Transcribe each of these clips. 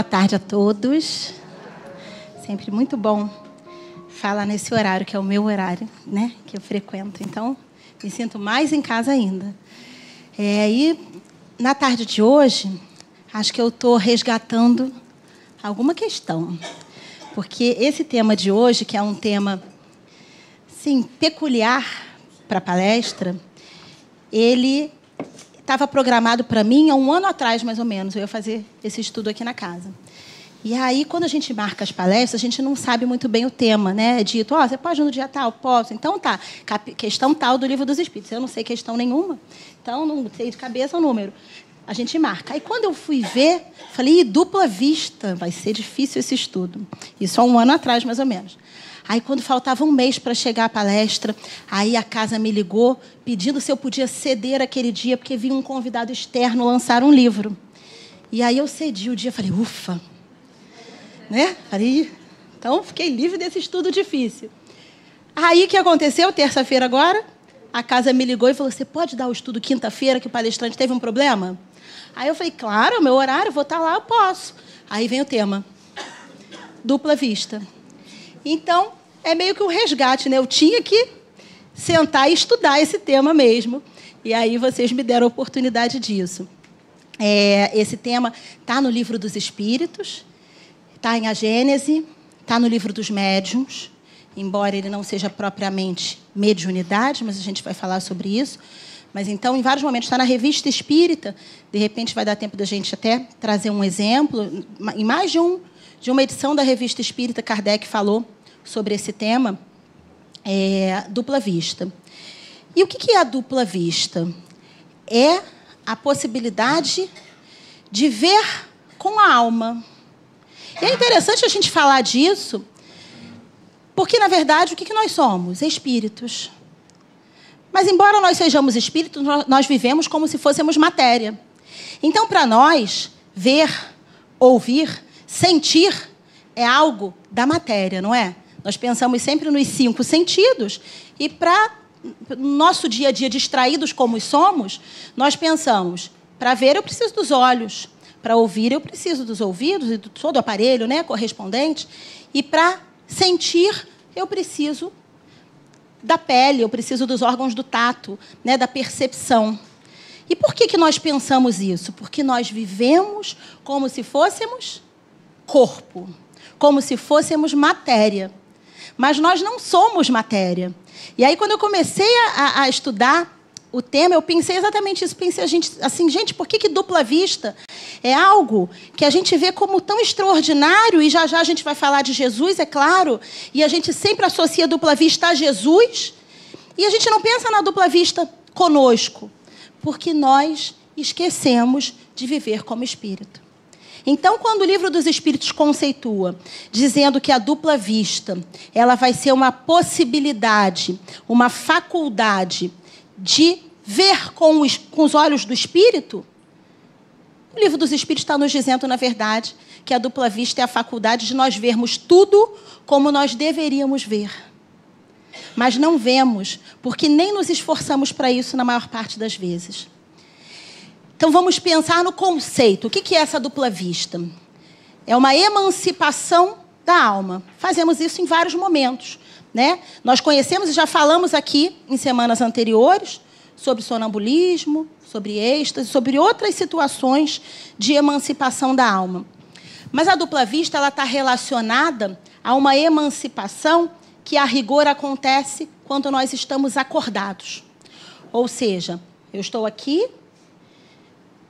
Boa tarde a todos. Sempre muito bom falar nesse horário, que é o meu horário, né? Que eu frequento. Então, me sinto mais em casa ainda. É, e na tarde de hoje, acho que eu estou resgatando alguma questão. Porque esse tema de hoje, que é um tema, sim, peculiar para a palestra, ele estava programado para mim há um ano atrás, mais ou menos. Eu ia fazer esse estudo aqui na casa. E aí, quando a gente marca as palestras, a gente não sabe muito bem o tema, né? É dito, ó, oh, você pode no dia tal? Posso. Então tá, questão tal do livro dos Espíritos. Eu não sei questão nenhuma, então não sei de cabeça o número. A gente marca. Aí quando eu fui ver, falei, dupla vista, vai ser difícil esse estudo. Isso há um ano atrás, mais ou menos. Aí, quando faltava um mês para chegar à palestra, aí a casa me ligou pedindo se eu podia ceder aquele dia, porque vinha um convidado externo lançar um livro. E aí eu cedi o dia, falei, ufa. Né? Falei, então fiquei livre desse estudo difícil. Aí o que aconteceu? Terça-feira agora, a casa me ligou e falou: Você pode dar o estudo quinta-feira que o palestrante teve um problema? Aí eu falei: Claro, meu horário, vou estar lá, eu posso. Aí vem o tema: dupla vista. Então, é meio que um resgate, né? Eu tinha que sentar e estudar esse tema mesmo. E aí vocês me deram a oportunidade disso. É, esse tema está no livro dos Espíritos, está em A Gênese, está no livro dos Médiuns, embora ele não seja propriamente mediunidade, mas a gente vai falar sobre isso. Mas então, em vários momentos, está na revista espírita. De repente, vai dar tempo da gente até trazer um exemplo. Em mais de, um, de uma edição da revista espírita, Kardec falou sobre esse tema, é, dupla vista. E o que é a dupla vista? É a possibilidade de ver com a alma. E é interessante a gente falar disso, porque, na verdade, o que nós somos? Espíritos. Mas, embora nós sejamos espíritos, nós vivemos como se fôssemos matéria. Então, para nós, ver, ouvir, sentir é algo da matéria, não é? Nós pensamos sempre nos cinco sentidos e para nosso dia a dia distraídos como somos, nós pensamos: para ver eu preciso dos olhos, para ouvir eu preciso dos ouvidos e do todo o aparelho, né, correspondente, e para sentir eu preciso da pele, eu preciso dos órgãos do tato, né, da percepção. E por que, que nós pensamos isso? Porque nós vivemos como se fôssemos corpo, como se fôssemos matéria. Mas nós não somos matéria. E aí, quando eu comecei a, a estudar o tema, eu pensei exatamente isso. Pensei a gente, assim, gente, por que, que dupla vista é algo que a gente vê como tão extraordinário? E já já a gente vai falar de Jesus, é claro. E a gente sempre associa dupla vista a Jesus. E a gente não pensa na dupla vista conosco, porque nós esquecemos de viver como espírito. Então, quando o livro dos Espíritos conceitua, dizendo que a dupla vista, ela vai ser uma possibilidade, uma faculdade de ver com os, com os olhos do Espírito, o livro dos Espíritos está nos dizendo, na verdade, que a dupla vista é a faculdade de nós vermos tudo como nós deveríamos ver. Mas não vemos, porque nem nos esforçamos para isso na maior parte das vezes. Então vamos pensar no conceito. O que é essa dupla vista? É uma emancipação da alma. Fazemos isso em vários momentos. Né? Nós conhecemos e já falamos aqui em semanas anteriores sobre sonambulismo, sobre êxtase, sobre outras situações de emancipação da alma. Mas a dupla vista ela está relacionada a uma emancipação que a rigor acontece quando nós estamos acordados. Ou seja, eu estou aqui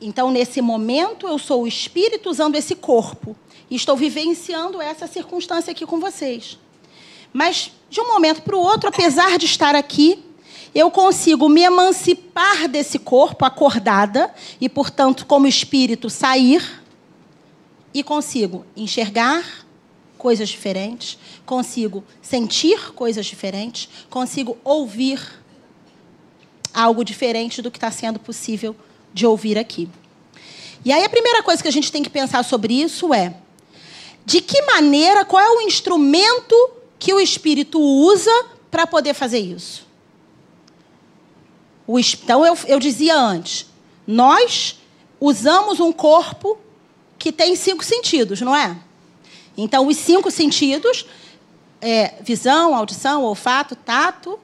então, nesse momento, eu sou o espírito usando esse corpo. E estou vivenciando essa circunstância aqui com vocês. Mas, de um momento para o outro, apesar de estar aqui, eu consigo me emancipar desse corpo acordada e, portanto, como espírito, sair e consigo enxergar coisas diferentes, consigo sentir coisas diferentes, consigo ouvir algo diferente do que está sendo possível de ouvir aqui. E aí a primeira coisa que a gente tem que pensar sobre isso é: de que maneira, qual é o instrumento que o espírito usa para poder fazer isso? O, então eu, eu dizia antes, nós usamos um corpo que tem cinco sentidos, não é? Então, os cinco sentidos é visão, audição, olfato, tato,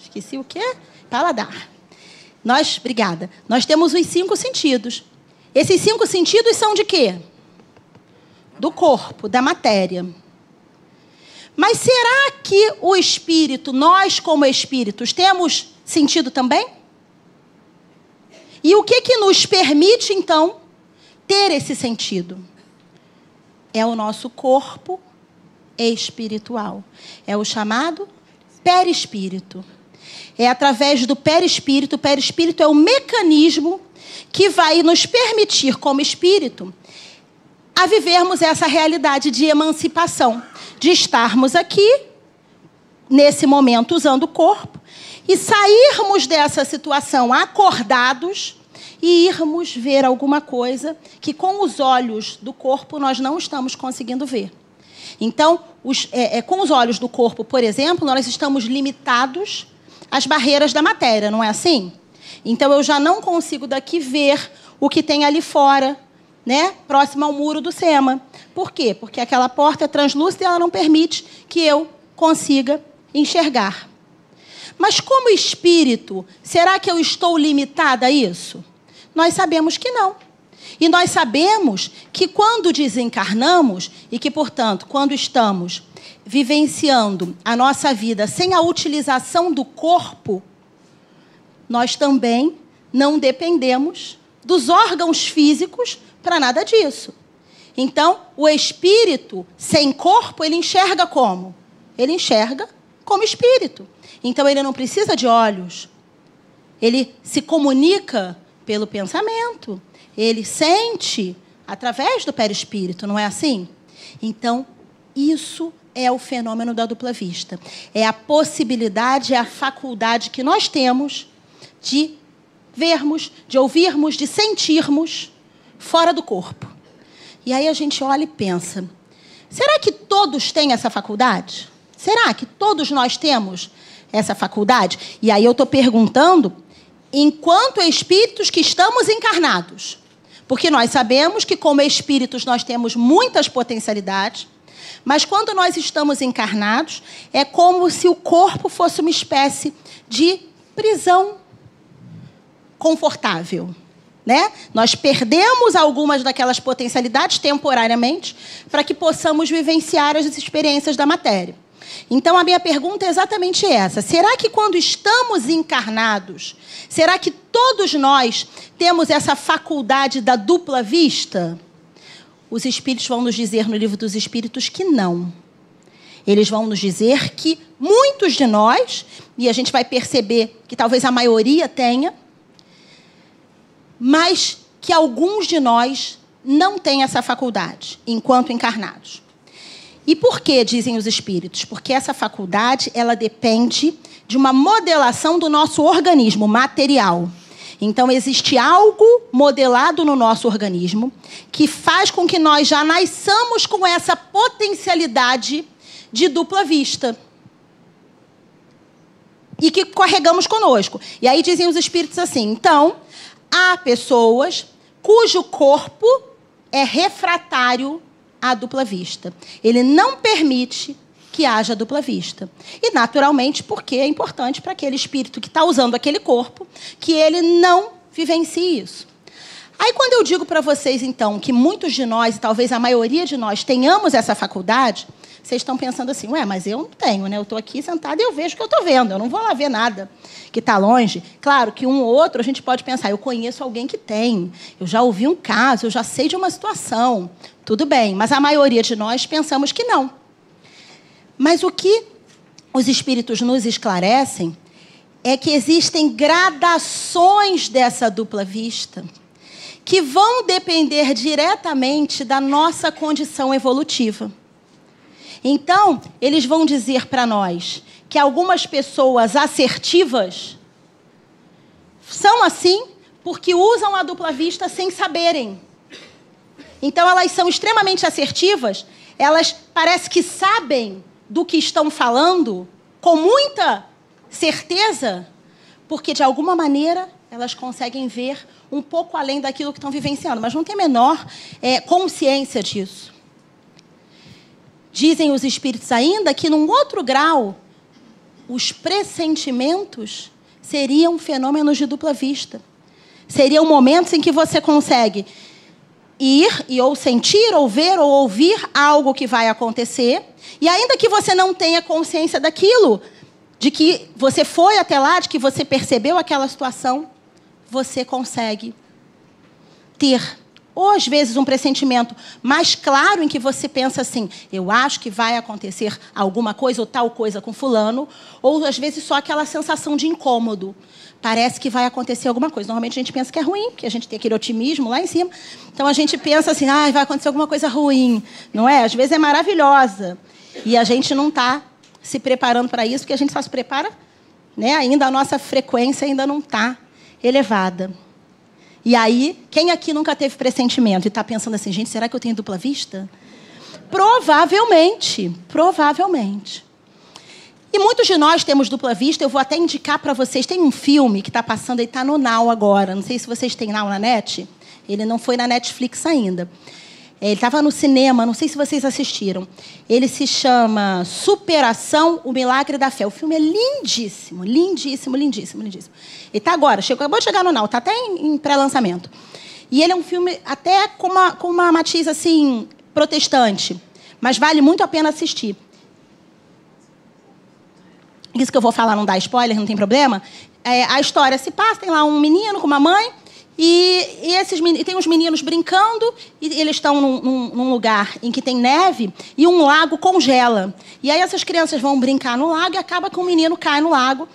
esqueci o quê? Paladar. Nós, obrigada. Nós temos os cinco sentidos. Esses cinco sentidos são de quê? Do corpo, da matéria. Mas será que o espírito, nós como espíritos, temos sentido também? E o que que nos permite então ter esse sentido? É o nosso corpo espiritual. É o chamado perispírito. É através do perispírito, o perispírito é o mecanismo que vai nos permitir, como espírito, a vivermos essa realidade de emancipação, de estarmos aqui, nesse momento, usando o corpo, e sairmos dessa situação acordados e irmos ver alguma coisa que, com os olhos do corpo, nós não estamos conseguindo ver. Então, os, é, é, com os olhos do corpo, por exemplo, nós estamos limitados às barreiras da matéria, não é assim? Então, eu já não consigo daqui ver o que tem ali fora, né, próximo ao muro do SEMA. Por quê? Porque aquela porta é translúcida e ela não permite que eu consiga enxergar. Mas como espírito, será que eu estou limitada a isso? Nós sabemos que não. E nós sabemos que quando desencarnamos e que, portanto, quando estamos vivenciando a nossa vida sem a utilização do corpo, nós também não dependemos dos órgãos físicos para nada disso. Então, o espírito sem corpo, ele enxerga como? Ele enxerga como espírito. Então, ele não precisa de olhos. Ele se comunica pelo pensamento. Ele sente através do perispírito, não é assim? Então, isso é o fenômeno da dupla vista. É a possibilidade, é a faculdade que nós temos de vermos, de ouvirmos, de sentirmos fora do corpo. E aí a gente olha e pensa: será que todos têm essa faculdade? Será que todos nós temos essa faculdade? E aí eu estou perguntando enquanto espíritos que estamos encarnados. Porque nós sabemos que, como espíritos, nós temos muitas potencialidades, mas quando nós estamos encarnados, é como se o corpo fosse uma espécie de prisão confortável. Né? Nós perdemos algumas daquelas potencialidades temporariamente para que possamos vivenciar as experiências da matéria. Então a minha pergunta é exatamente essa: será que quando estamos encarnados, será que todos nós temos essa faculdade da dupla vista? Os espíritos vão nos dizer no livro dos espíritos que não. Eles vão nos dizer que muitos de nós, e a gente vai perceber que talvez a maioria tenha, mas que alguns de nós não têm essa faculdade enquanto encarnados. E por que, dizem os espíritos? Porque essa faculdade, ela depende de uma modelação do nosso organismo material. Então, existe algo modelado no nosso organismo que faz com que nós já nasçamos com essa potencialidade de dupla vista. E que carregamos conosco. E aí dizem os espíritos assim: então, há pessoas cujo corpo é refratário a dupla vista. Ele não permite que haja dupla vista. E, naturalmente, porque é importante para aquele espírito que está usando aquele corpo que ele não vivencie isso. Aí, quando eu digo para vocês, então, que muitos de nós, e talvez a maioria de nós, tenhamos essa faculdade, vocês estão pensando assim, ué, mas eu não tenho, né? Eu estou aqui sentada e eu vejo o que eu estou vendo, eu não vou lá ver nada que está longe. Claro que um ou outro a gente pode pensar, eu conheço alguém que tem, eu já ouvi um caso, eu já sei de uma situação. Tudo bem, mas a maioria de nós pensamos que não. Mas o que os espíritos nos esclarecem é que existem gradações dessa dupla vista que vão depender diretamente da nossa condição evolutiva. Então, eles vão dizer para nós que algumas pessoas assertivas são assim porque usam a dupla vista sem saberem Então elas são extremamente assertivas, elas parece que sabem do que estão falando com muita certeza, porque de alguma maneira elas conseguem ver um pouco além daquilo que estão vivenciando, mas não tem a menor é, consciência disso. Dizem os espíritos ainda que, num outro grau, os pressentimentos seriam fenômenos de dupla vista. Seriam momentos em que você consegue ir e ou sentir, ou ver, ou ouvir algo que vai acontecer, e ainda que você não tenha consciência daquilo, de que você foi até lá, de que você percebeu aquela situação, você consegue ter ou às vezes um pressentimento mais claro em que você pensa assim, eu acho que vai acontecer alguma coisa ou tal coisa com fulano, ou às vezes só aquela sensação de incômodo. Parece que vai acontecer alguma coisa. Normalmente a gente pensa que é ruim, porque a gente tem aquele otimismo lá em cima. Então a gente pensa assim, ah, vai acontecer alguma coisa ruim, não é? Às vezes é maravilhosa. E a gente não está se preparando para isso, porque a gente só se prepara, né? Ainda a nossa frequência ainda não está elevada. E aí, quem aqui nunca teve pressentimento e está pensando assim, gente, será que eu tenho dupla vista? Provavelmente, provavelmente. E muitos de nós temos dupla vista. Eu vou até indicar para vocês. Tem um filme que está passando e está no Now agora. Não sei se vocês têm Now na net. Ele não foi na Netflix ainda. Ele estava no cinema, não sei se vocês assistiram. Ele se chama Superação, o Milagre da Fé. O filme é lindíssimo, lindíssimo, lindíssimo, lindíssimo. Ele está agora, chegou, acabou de chegar no Now, está até em, em pré-lançamento. E ele é um filme até com uma, com uma matiz assim, protestante. Mas vale muito a pena assistir. Isso que eu vou falar não dá spoiler, não tem problema. É, a história se passa, tem lá um menino com uma mãe e, e esses e tem uns meninos brincando e eles estão num, num, num, lugar em que tem neve e um lago congela. E aí essas crianças vão brincar no lago e acaba que o menino cai no lago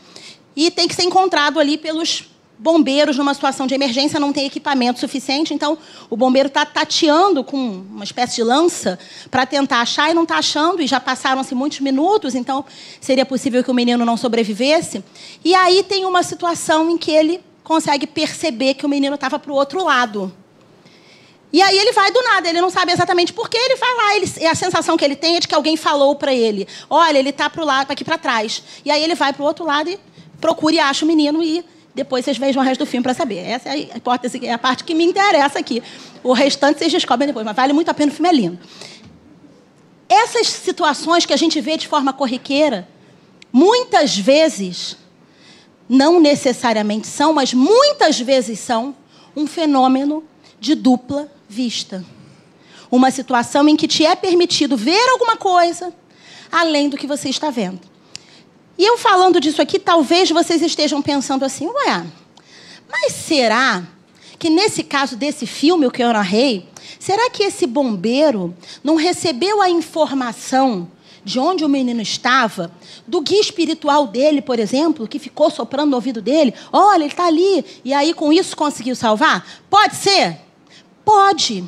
e tem que ser encontrado ali pelos bombeiros numa situação de emergência, não tem equipamento suficiente, então o bombeiro está tateando com uma espécie de lança para tentar achar e não está achando, e já passaram-se muitos minutos, então seria possível que o menino não sobrevivesse. E aí tem uma situação em que ele consegue perceber que o menino estava para o outro lado. E aí ele vai do nada, ele não sabe exatamente por que ele vai lá. Ele, a sensação que ele tem é de que alguém falou para ele: olha, ele está para o lado, aqui para trás. E aí ele vai para o outro lado e procura e acha o menino e depois vocês vejam o resto do filme para saber. Essa é a hipótese, é a parte que me interessa aqui. O restante vocês descobrem depois, mas vale muito a pena, o filme é lindo. Essas situações que a gente vê de forma corriqueira, muitas vezes não necessariamente são, mas muitas vezes são, um fenômeno de dupla vista. Uma situação em que te é permitido ver alguma coisa além do que você está vendo. E eu falando disso aqui, talvez vocês estejam pensando assim, ué, mas será que nesse caso desse filme, o que eu narrei, será que esse bombeiro não recebeu a informação de onde o menino estava, do guia espiritual dele, por exemplo, que ficou soprando no ouvido dele. Olha, ele está ali. E aí, com isso, conseguiu salvar? Pode ser? Pode.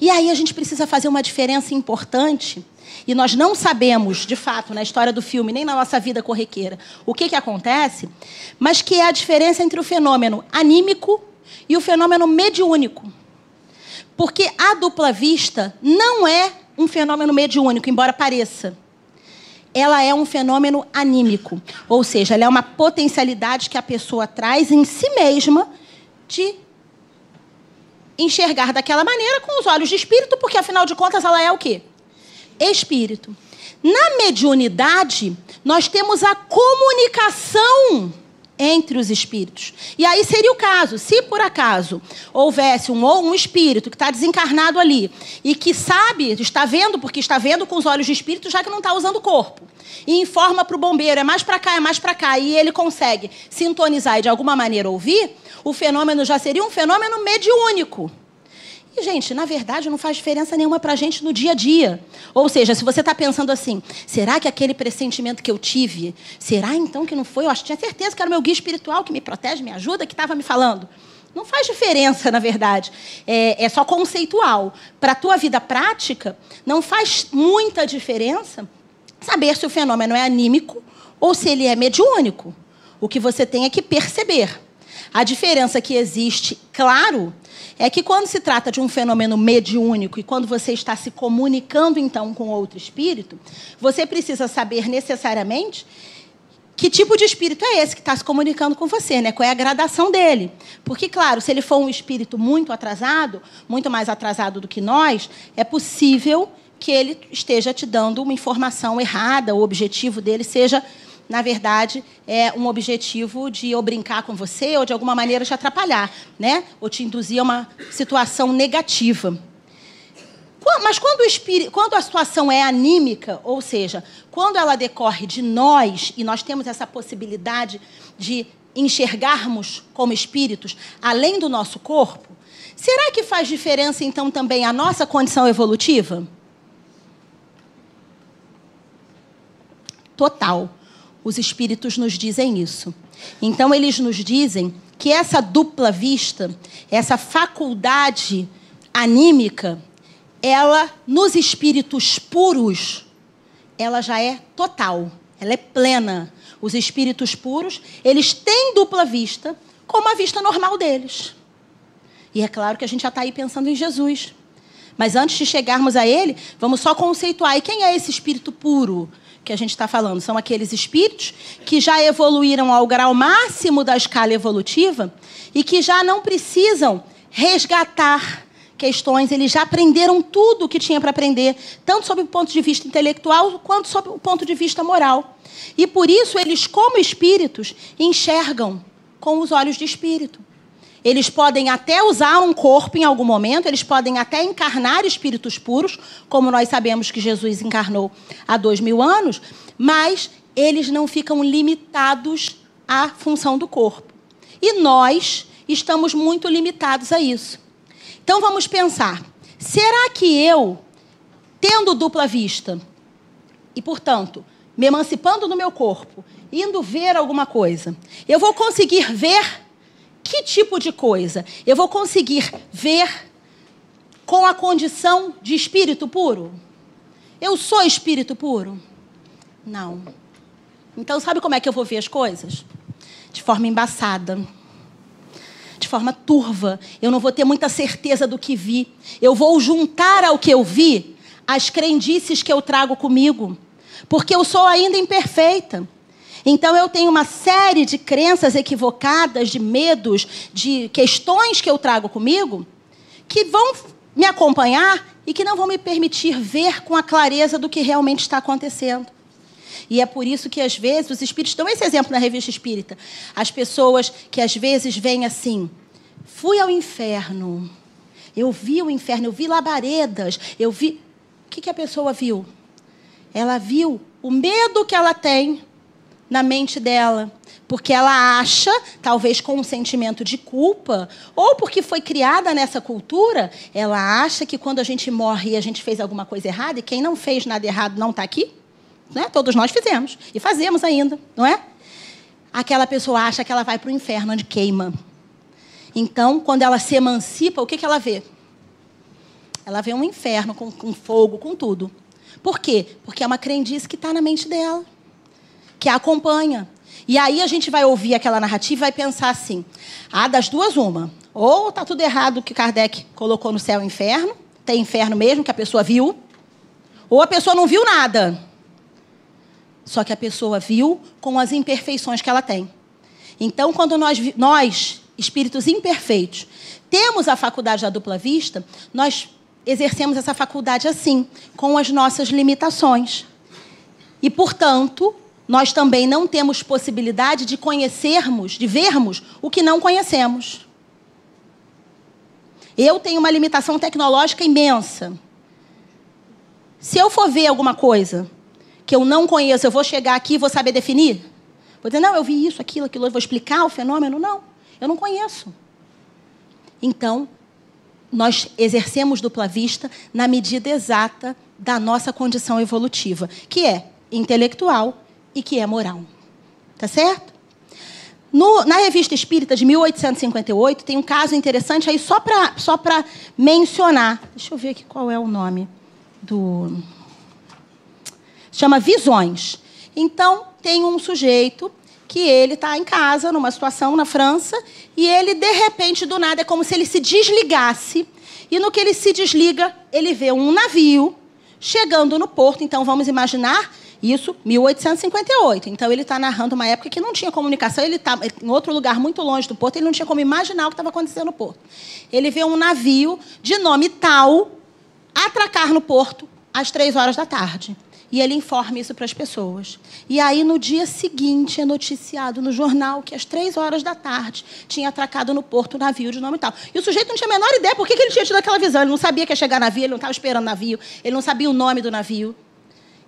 E aí a gente precisa fazer uma diferença importante. E nós não sabemos, de fato, na história do filme, nem na nossa vida corriqueira, o que, que acontece, mas que é a diferença entre o fenômeno anímico e o fenômeno mediúnico. Porque a dupla vista não é um fenômeno mediúnico, embora pareça. Ela é um fenômeno anímico, ou seja, ela é uma potencialidade que a pessoa traz em si mesma de enxergar daquela maneira com os olhos de espírito, porque afinal de contas ela é o quê? Espírito. Na mediunidade, nós temos a comunicação entre os espíritos. E aí seria o caso, se por acaso houvesse um ou um espírito que está desencarnado ali e que sabe, está vendo, porque está vendo com os olhos de espírito, já que não está usando o corpo, e informa para o bombeiro, é mais para cá, é mais para cá, e ele consegue sintonizar e de alguma maneira ouvir, o fenômeno já seria um fenômeno mediúnico. E, gente, na verdade, não faz diferença nenhuma para a gente no dia a dia. Ou seja, se você está pensando assim, será que aquele pressentimento que eu tive, será então que não foi? Eu acho, tinha certeza que era o meu guia espiritual que me protege, me ajuda, que estava me falando. Não faz diferença, na verdade. É, é só conceitual. Para a tua vida prática, não faz muita diferença saber se o fenômeno é anímico ou se ele é mediúnico. O que você tem é que perceber. A diferença que existe, claro, é que quando se trata de um fenômeno mediúnico e quando você está se comunicando então com outro espírito, você precisa saber necessariamente que tipo de espírito é esse que está se comunicando com você, né? Qual é a gradação dele? Porque, claro, se ele for um espírito muito atrasado, muito mais atrasado do que nós, é possível que ele esteja te dando uma informação errada, o objetivo dele seja, na verdade, é um objetivo de ou brincar com você ou de alguma maneira te atrapalhar, né? Ou te induzir a uma situação negativa. Mas quando, espírito, quando, a situação é anímica, ou seja, quando ela decorre de nós, e nós temos essa possibilidade de enxergarmos como espíritos além do nosso corpo, será que faz diferença então também a nossa condição evolutiva? Total. Os espíritos nos dizem isso. Então, eles nos dizem que essa dupla vista, essa faculdade anímica, ela, nos espíritos puros, ela já é total, ela é plena. Os espíritos puros, eles têm dupla vista, como a vista normal deles. E é claro que a gente já está aí pensando em Jesus. Mas antes de chegarmos a ele, vamos só conceituar. E quem é esse espírito puro que a gente está falando? São aqueles espíritos que já evoluíram ao grau máximo da escala evolutiva e que já não precisam resgatar questões, eles já aprenderam tudo o que tinha para aprender, tanto sob o ponto de vista intelectual quanto sob o ponto de vista moral. E por isso eles, como espíritos, enxergam com os olhos de espírito. Eles podem até usar um corpo em algum momento, eles podem até encarnar espíritos puros, como nós sabemos que Jesus encarnou há dois mil anos, mas eles não ficam limitados à função do corpo. E nós estamos muito limitados a isso. Então vamos pensar: será que eu, tendo dupla vista, e portanto, me emancipando do meu corpo, indo ver alguma coisa, eu vou conseguir ver que tipo de coisa? Eu vou conseguir ver com a condição de espírito puro? Eu sou espírito puro? Não. Então, sabe como é que eu vou ver as coisas? De forma embaçada de forma turva. Eu não vou ter muita certeza do que vi. Eu vou juntar ao que eu vi as crendices que eu trago comigo, porque eu sou ainda imperfeita. Então eu tenho uma série de crenças equivocadas, de medos, de questões que eu trago comigo, que vão me acompanhar e que não vão me permitir ver com a clareza do que realmente está acontecendo. E é por isso que, às vezes, os espíritos dão esse exemplo na revista espírita. As pessoas que, às vezes, vêm assim: fui ao inferno, eu vi o inferno, eu vi labaredas, eu vi. O que, que a pessoa viu? Ela viu o medo que ela tem na mente dela. Porque ela acha, talvez com um sentimento de culpa, ou porque foi criada nessa cultura, ela acha que quando a gente morre e a gente fez alguma coisa errada, e quem não fez nada errado não está aqui, né? Todos nós fizemos. E fazemos ainda, não é? Aquela pessoa acha que ela vai para o inferno onde queima. Então, quando ela se emancipa, o que, que ela vê? Ela vê um inferno com, com fogo, com tudo. Por quê? Porque é uma crendice que está na mente dela, que a acompanha. E aí a gente vai ouvir aquela narrativa e vai pensar assim: ah, das duas, uma. Ou está tudo errado que Kardec colocou no céu e inferno, tem inferno mesmo, que a pessoa viu, ou a pessoa não viu nada. Só que a pessoa viu com as imperfeições que ela tem. Então, quando nós, nós espíritos imperfeitos, temos a faculdade da dupla vista, nós exercemos essa faculdade assim, com as nossas limitações. E, portanto, nós também não temos possibilidade de conhecermos, de vermos o que não conhecemos. Eu tenho uma limitação tecnológica imensa. Se eu for ver alguma coisa que eu não conheço, eu vou chegar aqui e vou saber definir? Vou dizer, não, eu vi isso, aquilo, aquilo, eu vou explicar o fenômeno? Não, eu não conheço. Então, nós exercemos dupla vista na medida exata da nossa condição evolutiva, que é intelectual e que é moral. Tá certo? No, na revista Espírita de 1858 tem um caso interessante aí só para só mencionar. Deixa eu ver aqui qual é o nome do chama Visões. Então, tem um sujeito que ele está em casa, numa situação na França, e ele, de repente, do nada, é como se ele se desligasse. E no que ele se desliga, ele vê um navio chegando no porto. Então, vamos imaginar isso, 1858. Então, ele está narrando uma época que não tinha comunicação, ele está em outro lugar muito longe do porto, ele não tinha como imaginar o que estava acontecendo no porto. Ele vê um navio de nome tal atracar no porto às três horas da tarde. E ele informa isso para as pessoas. E aí, no dia seguinte, é noticiado no jornal que às três horas da tarde tinha atracado no porto um navio de nome tal. E o sujeito não tinha a menor ideia por que ele tinha tido aquela visão. Ele não sabia que ia chegar navio, ele não estava esperando navio, ele não sabia o nome do navio.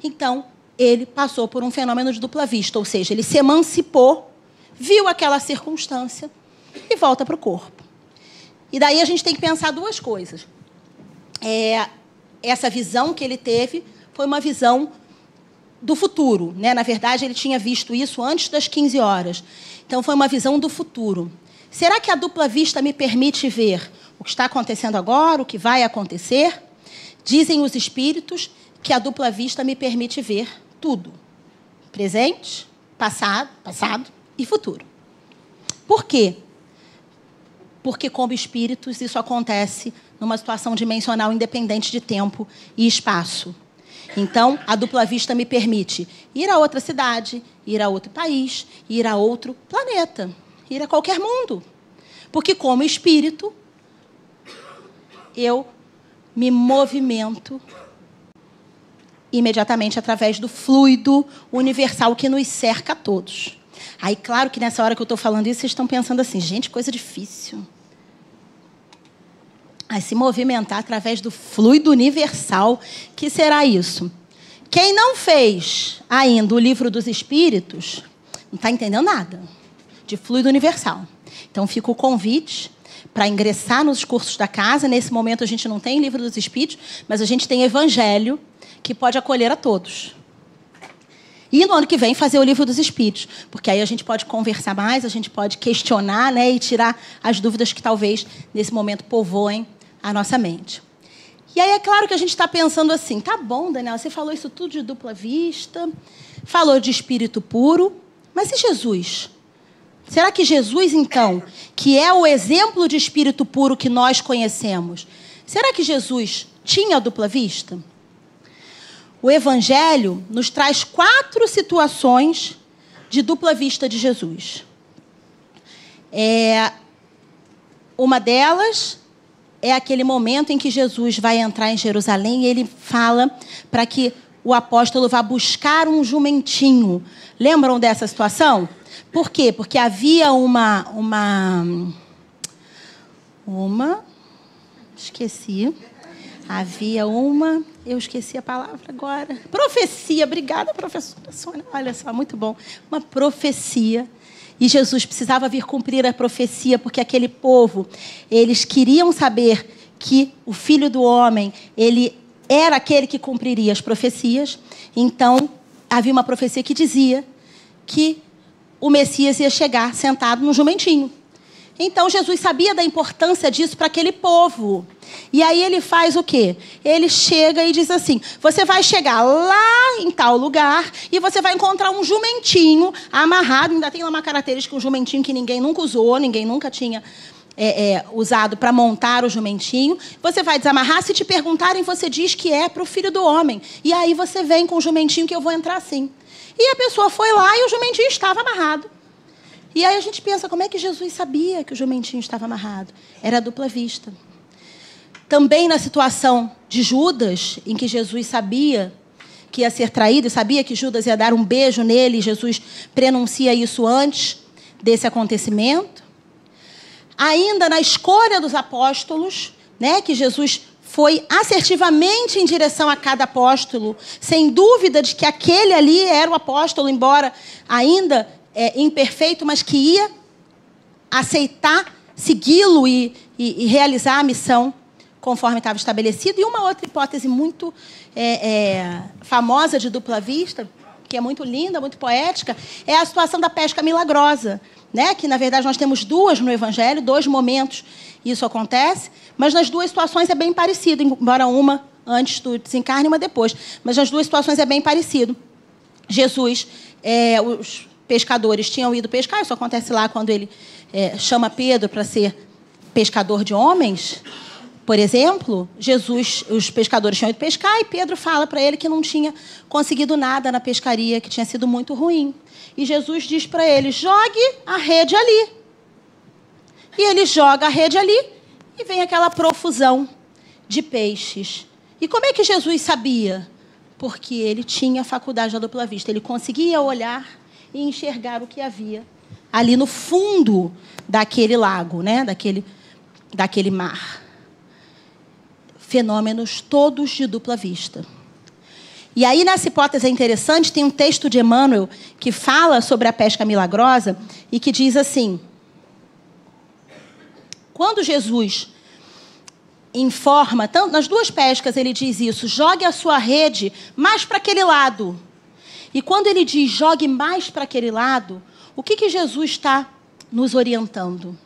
Então, ele passou por um fenômeno de dupla vista, ou seja, ele se emancipou, viu aquela circunstância e volta para o corpo. E daí a gente tem que pensar duas coisas. É, essa visão que ele teve foi uma visão do futuro. Né? Na verdade, ele tinha visto isso antes das 15 horas. Então, foi uma visão do futuro. Será que a dupla vista me permite ver o que está acontecendo agora, o que vai acontecer? Dizem os espíritos que a dupla vista me permite ver tudo: presente, passado, passado e futuro. Por quê? Porque, como espíritos, isso acontece numa situação dimensional independente de tempo e espaço. Então, a dupla vista me permite ir a outra cidade, ir a outro país, ir a outro planeta, ir a qualquer mundo. Porque, como espírito, eu me movimento imediatamente através do fluido universal que nos cerca a todos. Aí, claro que nessa hora que eu estou falando isso, vocês estão pensando assim, gente, coisa difícil a se movimentar através do fluido universal, que será isso. Quem não fez ainda o livro dos Espíritos, não está entendendo nada de fluido universal. Então fica o convite para ingressar nos cursos da casa. Nesse momento a gente não tem livro dos Espíritos, mas a gente tem Evangelho que pode acolher a todos. E no ano que vem fazer o livro dos Espíritos, porque aí a gente pode conversar mais, a gente pode questionar né, e tirar as dúvidas que talvez nesse momento povoem a nossa mente. E aí é claro que a gente está pensando assim, tá bom, Daniel, você falou isso tudo de dupla vista, falou de espírito puro, mas e Jesus? Será que Jesus, então, que é o exemplo de espírito puro que nós conhecemos, será que Jesus tinha dupla vista? O Evangelho nos traz quatro situações de dupla vista de Jesus. É, uma delas é aquele momento em que Jesus vai entrar em Jerusalém e ele fala para que o apóstolo vá buscar um jumentinho. Lembram dessa situação? Por quê? Porque havia uma uma uma esqueci. Havia uma, eu esqueci a palavra agora. Profecia, obrigada, professora Sônia. Olha só, muito bom. Uma profecia e Jesus precisava vir cumprir a profecia, porque aquele povo, eles queriam saber que o filho do homem, ele era aquele que cumpriria as profecias. Então, havia uma profecia que dizia que o Messias ia chegar sentado no jumentinho. Então Jesus sabia da importância disso para aquele povo. E aí ele faz o quê? Ele chega e diz assim: você vai chegar lá em tal lugar e você vai encontrar um jumentinho amarrado. Ainda tem lá uma característica, um jumentinho que ninguém nunca usou, ninguém nunca tinha é, é, usado para montar o jumentinho. Você vai desamarrar. Se te perguntarem, você diz que é para o filho do homem. E aí você vem com o jumentinho que eu vou entrar assim. E a pessoa foi lá e o jumentinho estava amarrado. E aí a gente pensa, como é que Jesus sabia que o jumentinho estava amarrado? Era a dupla vista. Também na situação de Judas, em que Jesus sabia que ia ser traído, sabia que Judas ia dar um beijo nele, e Jesus prenuncia isso antes desse acontecimento. Ainda na escolha dos apóstolos, né, que Jesus foi assertivamente em direção a cada apóstolo, sem dúvida de que aquele ali era o apóstolo, embora ainda é, imperfeito, mas que ia aceitar, segui-lo e, e, e, realizar a missão conforme estava estabelecido. E uma outra hipótese muito é, é, famosa de dupla vista, que é muito linda, muito poética, é a situação da pesca milagrosa. Né? Que, na verdade, nós temos duas no Evangelho, dois momentos isso acontece, mas nas duas situações é bem parecido, embora uma antes do desencarne e uma depois. Mas nas duas situações é bem parecido. Jesus, é, os pescadores tinham ido pescar, isso acontece lá quando ele é, chama Pedro para ser pescador de homens. Por exemplo, Jesus, os pescadores tinham ido pescar e Pedro fala para ele que não tinha conseguido nada na pescaria, que tinha sido muito ruim. E Jesus diz para ele: jogue a rede ali. E ele joga a rede ali e vem aquela profusão de peixes. E como é que Jesus sabia? Porque ele tinha a faculdade da dupla vista. Ele conseguia olhar e enxergar o que havia ali no fundo daquele lago, né? daquele, daquele mar fenômenos todos de dupla vista. E aí, nessa hipótese é interessante, tem um texto de Emmanuel que fala sobre a pesca milagrosa e que diz assim: quando Jesus informa, tanto, nas duas pescas ele diz isso, jogue a sua rede mais para aquele lado. E quando ele diz jogue mais para aquele lado, o que, que Jesus está nos orientando?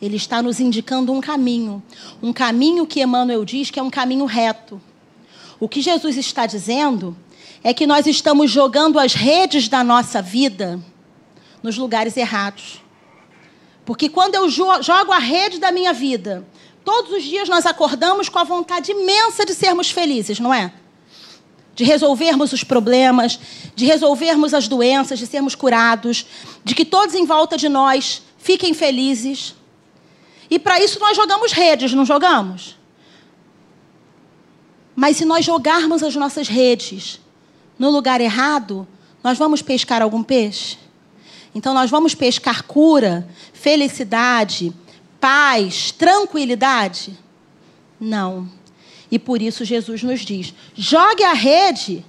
Ele está nos indicando um caminho. Um caminho que Emmanuel diz que é um caminho reto. O que Jesus está dizendo é que nós estamos jogando as redes da nossa vida nos lugares errados. Porque quando eu jogo a rede da minha vida, todos os dias nós acordamos com a vontade imensa de sermos felizes, não é? De resolvermos os problemas, de resolvermos as doenças, de sermos curados, de que todos em volta de nós fiquem felizes. E para isso nós jogamos redes, não jogamos? Mas se nós jogarmos as nossas redes no lugar errado, nós vamos pescar algum peixe? Então nós vamos pescar cura, felicidade, paz, tranquilidade? Não. E por isso Jesus nos diz: jogue a rede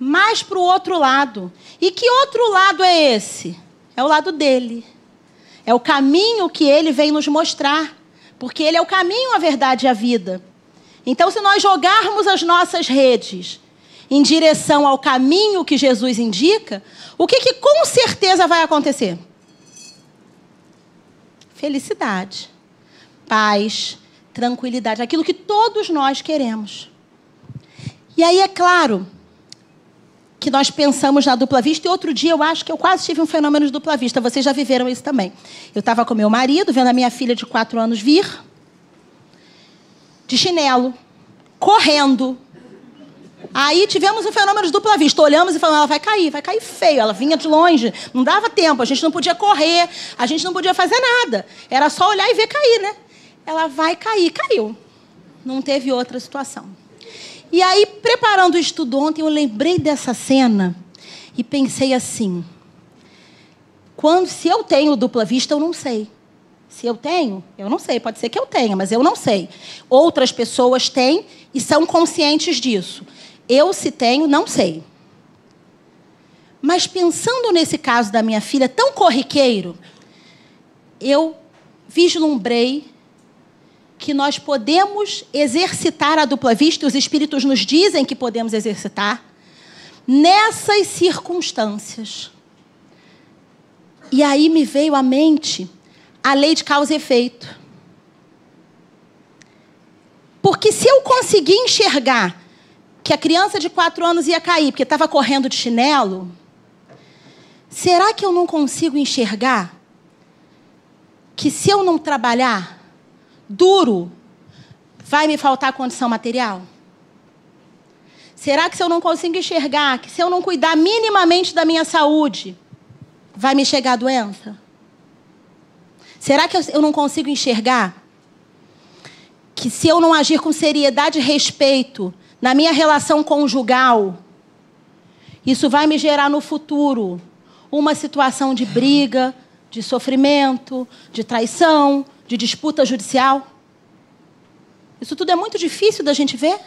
mais para o outro lado. E que outro lado é esse? É o lado dele. É o caminho que ele vem nos mostrar. Porque ele é o caminho, a verdade e a vida. Então, se nós jogarmos as nossas redes em direção ao caminho que Jesus indica, o que, que com certeza vai acontecer? Felicidade, paz, tranquilidade, aquilo que todos nós queremos. E aí, é claro, que nós pensamos na dupla vista. E outro dia eu acho que eu quase tive um fenômeno de dupla vista. Vocês já viveram isso também. Eu estava com meu marido, vendo a minha filha de quatro anos vir, de chinelo, correndo. Aí tivemos um fenômeno de dupla vista. Olhamos e falamos, ela vai cair, vai cair feio. Ela vinha de longe, não dava tempo, a gente não podia correr, a gente não podia fazer nada. Era só olhar e ver cair, né? Ela vai cair, caiu. Não teve outra situação. E aí, preparando o estudo ontem, eu lembrei dessa cena e pensei assim: quando, se eu tenho dupla vista, eu não sei. Se eu tenho, eu não sei. Pode ser que eu tenha, mas eu não sei. Outras pessoas têm e são conscientes disso. Eu, se tenho, não sei. Mas pensando nesse caso da minha filha, tão corriqueiro, eu vislumbrei que nós podemos exercitar a dupla vista, os espíritos nos dizem que podemos exercitar, nessas circunstâncias. E aí me veio à mente a lei de causa e efeito. Porque se eu conseguir enxergar que a criança de quatro anos ia cair porque estava correndo de chinelo, será que eu não consigo enxergar que se eu não trabalhar, duro, vai me faltar condição material? Será que se eu não consigo enxergar, que se eu não cuidar minimamente da minha saúde, vai me chegar a doença? Será que eu não consigo enxergar que se eu não agir com seriedade e respeito na minha relação conjugal, isso vai me gerar no futuro uma situação de briga, de sofrimento, de traição, de disputa judicial. Isso tudo é muito difícil da gente ver.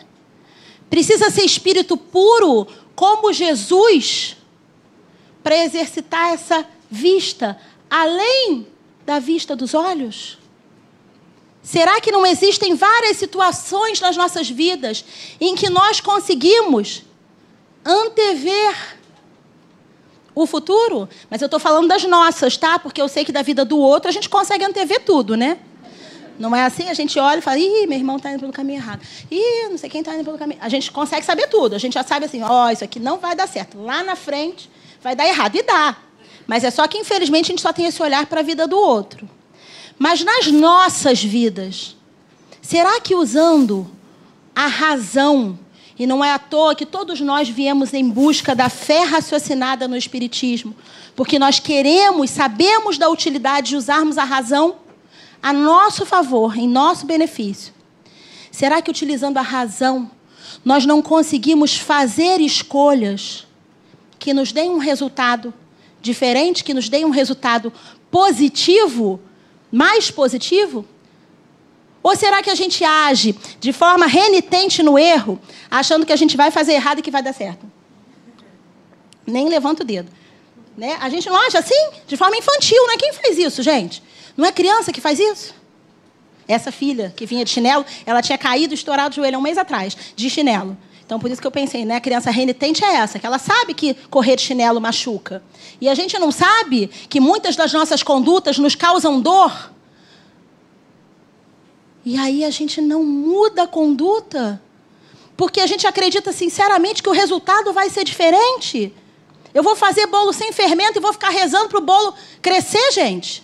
Precisa ser espírito puro, como Jesus, para exercitar essa vista, além da vista dos olhos? Será que não existem várias situações nas nossas vidas em que nós conseguimos antever o futuro, mas eu estou falando das nossas, tá? Porque eu sei que da vida do outro a gente consegue antever tudo, né? Não é assim? A gente olha e fala, ih, meu irmão está indo pelo caminho errado. Ih, não sei quem está indo pelo caminho. A gente consegue saber tudo. A gente já sabe assim, ó, oh, isso aqui não vai dar certo. Lá na frente vai dar errado. E dá. Mas é só que, infelizmente, a gente só tem esse olhar para a vida do outro. Mas nas nossas vidas, será que usando a razão, e não é à toa que todos nós viemos em busca da fé raciocinada no Espiritismo, porque nós queremos, sabemos da utilidade de usarmos a razão a nosso favor, em nosso benefício. Será que utilizando a razão, nós não conseguimos fazer escolhas que nos deem um resultado diferente, que nos deem um resultado positivo, mais positivo? Ou será que a gente age de forma renitente no erro, achando que a gente vai fazer errado e que vai dar certo? Nem levanta o dedo. Né? A gente não age assim? De forma infantil, né? Quem faz isso, gente? Não é criança que faz isso? Essa filha que vinha de chinelo, ela tinha caído, estourado o joelho um mês atrás, de chinelo. Então, por isso que eu pensei, né? A criança renitente é essa, que ela sabe que correr de chinelo machuca. E a gente não sabe que muitas das nossas condutas nos causam dor. E aí a gente não muda a conduta. Porque a gente acredita sinceramente que o resultado vai ser diferente. Eu vou fazer bolo sem fermento e vou ficar rezando para o bolo crescer, gente.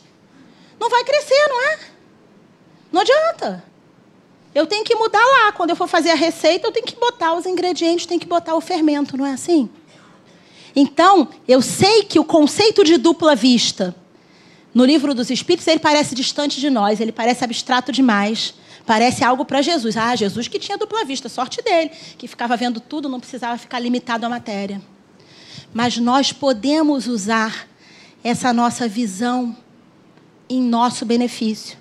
Não vai crescer, não é? Não adianta. Eu tenho que mudar lá. Quando eu for fazer a receita, eu tenho que botar os ingredientes, tenho que botar o fermento, não é assim? Então, eu sei que o conceito de dupla vista no livro dos Espíritos, ele parece distante de nós, ele parece abstrato demais. Parece algo para Jesus. Ah, Jesus que tinha dupla vista, sorte dele, que ficava vendo tudo, não precisava ficar limitado à matéria. Mas nós podemos usar essa nossa visão em nosso benefício.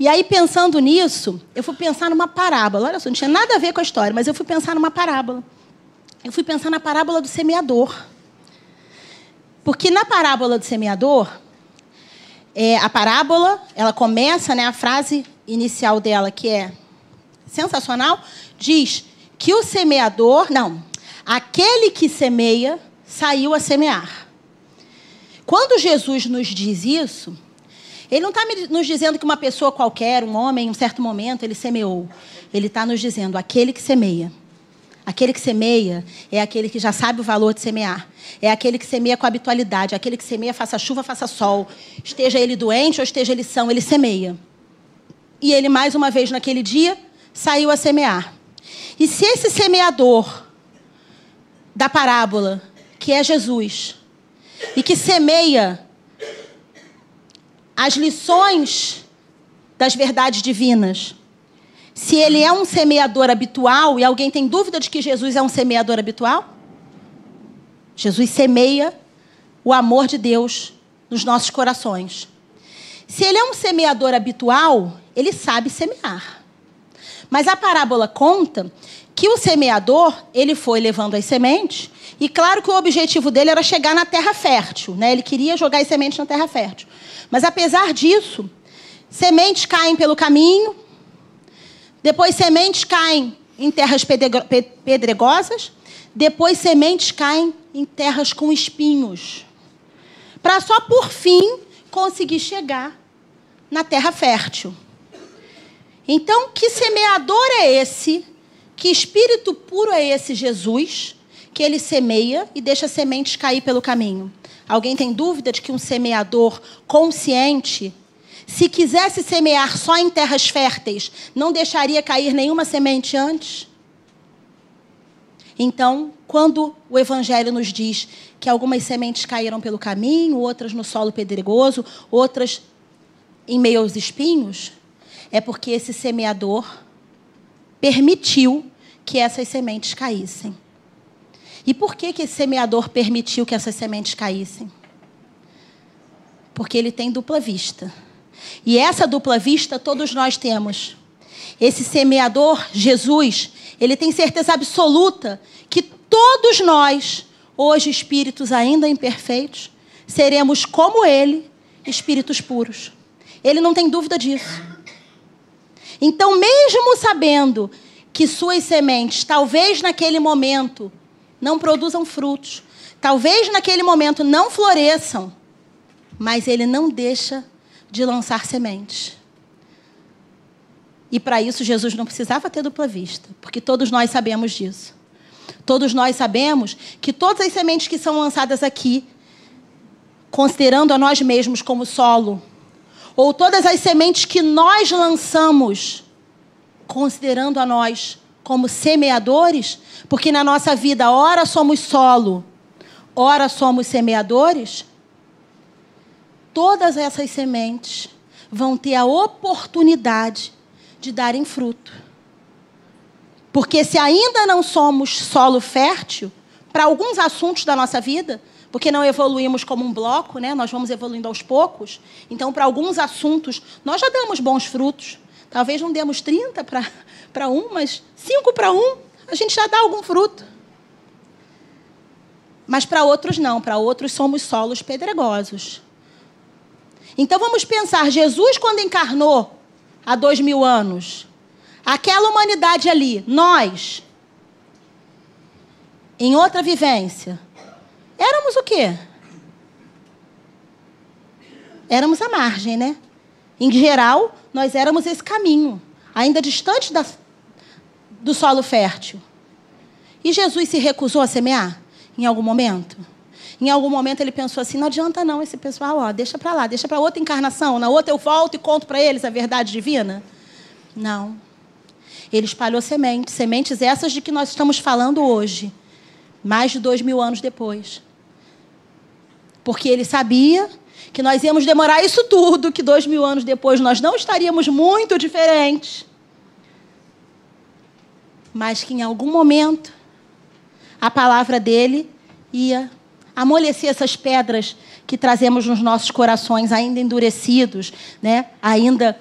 E aí, pensando nisso, eu fui pensar numa parábola. Olha só, não tinha nada a ver com a história, mas eu fui pensar numa parábola. Eu fui pensar na parábola do semeador. Porque na parábola do semeador, é, a parábola, ela começa, né, a frase inicial dela, que é sensacional, diz que o semeador, não, aquele que semeia saiu a semear. Quando Jesus nos diz isso, ele não está nos dizendo que uma pessoa qualquer, um homem, em um certo momento, ele semeou. Ele está nos dizendo aquele que semeia. Aquele que semeia é aquele que já sabe o valor de semear. É aquele que semeia com habitualidade. Aquele que semeia, faça chuva, faça sol. Esteja ele doente ou esteja ele são, ele semeia. E ele, mais uma vez naquele dia, saiu a semear. E se esse semeador da parábola, que é Jesus, e que semeia as lições das verdades divinas. Se ele é um semeador habitual, e alguém tem dúvida de que Jesus é um semeador habitual? Jesus semeia o amor de Deus nos nossos corações. Se ele é um semeador habitual, ele sabe semear. Mas a parábola conta que o semeador, ele foi levando as sementes, e claro que o objetivo dele era chegar na terra fértil, né? Ele queria jogar as sementes na terra fértil. Mas apesar disso, sementes caem pelo caminho, depois sementes caem em terras pedregosas, depois sementes caem em terras com espinhos. Para só por fim conseguir chegar na terra fértil. Então, que semeador é esse? Que espírito puro é esse Jesus? Que ele semeia e deixa sementes cair pelo caminho. Alguém tem dúvida de que um semeador consciente, se quisesse semear só em terras férteis, não deixaria cair nenhuma semente antes? Então, quando o Evangelho nos diz que algumas sementes caíram pelo caminho, outras no solo pedregoso, outras em meio aos espinhos, é porque esse semeador permitiu que essas sementes caíssem. E por que, que esse semeador permitiu que essas sementes caíssem? Porque ele tem dupla vista. E essa dupla vista todos nós temos. Esse semeador, Jesus, ele tem certeza absoluta que todos nós, hoje espíritos ainda imperfeitos, seremos como ele, espíritos puros. Ele não tem dúvida disso. Então, mesmo sabendo que suas sementes, talvez naquele momento, não produzam frutos. Talvez naquele momento não floresçam, mas ele não deixa de lançar sementes. E para isso Jesus não precisava ter dupla vista, porque todos nós sabemos disso. Todos nós sabemos que todas as sementes que são lançadas aqui considerando a nós mesmos como solo, ou todas as sementes que nós lançamos, considerando a nós como semeadores, porque na nossa vida, ora somos solo, ora somos semeadores, todas essas sementes vão ter a oportunidade de darem fruto. Porque se ainda não somos solo fértil, para alguns assuntos da nossa vida, porque não evoluímos como um bloco, né? nós vamos evoluindo aos poucos. Então, para alguns assuntos, nós já damos bons frutos. Talvez não demos 30 para um, mas 5 para um, a gente já dá algum fruto. Mas para outros não, para outros somos solos pedregosos. Então vamos pensar, Jesus quando encarnou há dois mil anos, aquela humanidade ali, nós, em outra vivência, éramos o quê? Éramos a margem, né? Em geral, nós éramos esse caminho, ainda distante da, do solo fértil. E Jesus se recusou a semear em algum momento? Em algum momento ele pensou assim: não adianta não esse pessoal, ó, deixa para lá, deixa para outra encarnação, na outra eu volto e conto para eles a verdade divina. Não. Ele espalhou sementes, sementes essas de que nós estamos falando hoje mais de dois mil anos depois. Porque ele sabia que nós íamos demorar isso tudo, que dois mil anos depois nós não estaríamos muito diferentes. Mas que em algum momento a palavra dele ia amolecer essas pedras que trazemos nos nossos corações, ainda endurecidos, né? ainda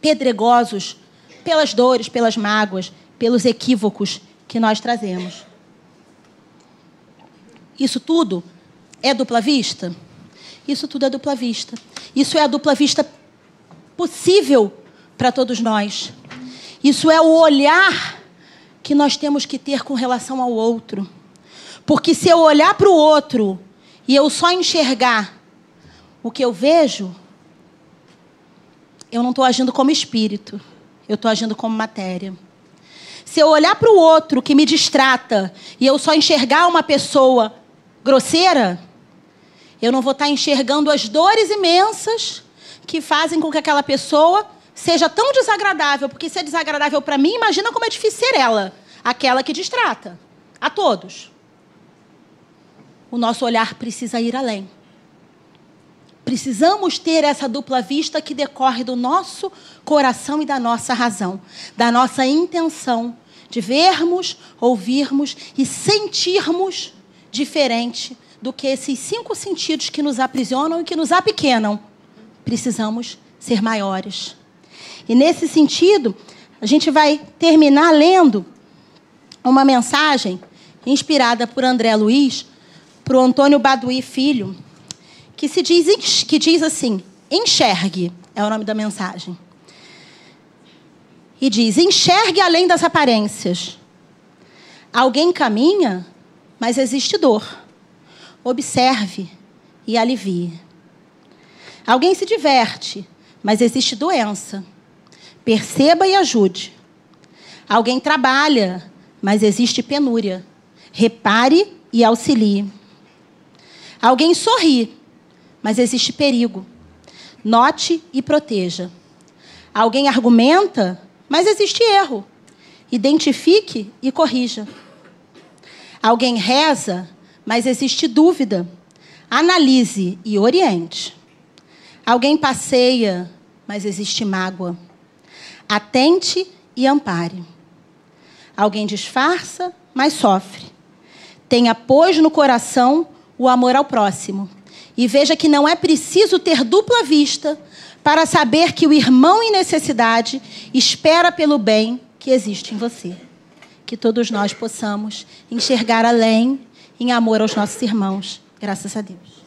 pedregosos pelas dores, pelas mágoas, pelos equívocos que nós trazemos. Isso tudo é dupla vista? Isso tudo é dupla vista. Isso é a dupla vista possível para todos nós. Isso é o olhar que nós temos que ter com relação ao outro. Porque se eu olhar para o outro e eu só enxergar o que eu vejo, eu não estou agindo como espírito, eu estou agindo como matéria. Se eu olhar para o outro que me distrata e eu só enxergar uma pessoa grosseira, eu não vou estar enxergando as dores imensas que fazem com que aquela pessoa seja tão desagradável, porque se é desagradável para mim, imagina como é difícil ser ela, aquela que distrata a todos. O nosso olhar precisa ir além. Precisamos ter essa dupla vista que decorre do nosso coração e da nossa razão, da nossa intenção de vermos, ouvirmos e sentirmos diferente do que esses cinco sentidos que nos aprisionam e que nos apequenam. Precisamos ser maiores. E nesse sentido, a gente vai terminar lendo uma mensagem inspirada por André Luiz, para o Antônio Baduí Filho, que se diz que diz assim: enxergue é o nome da mensagem. E diz: enxergue além das aparências. Alguém caminha mas existe dor. Observe e alivie. Alguém se diverte, mas existe doença. Perceba e ajude. Alguém trabalha, mas existe penúria. Repare e auxilie. Alguém sorri, mas existe perigo. Note e proteja. Alguém argumenta, mas existe erro. Identifique e corrija. Alguém reza, mas existe dúvida. Analise e oriente. Alguém passeia, mas existe mágoa. Atente e ampare. Alguém disfarça, mas sofre. Tenha, pois, no coração o amor ao próximo. E veja que não é preciso ter dupla vista para saber que o irmão em necessidade espera pelo bem que existe em você que todos nós possamos enxergar além em amor aos nossos irmãos. Graças a Deus.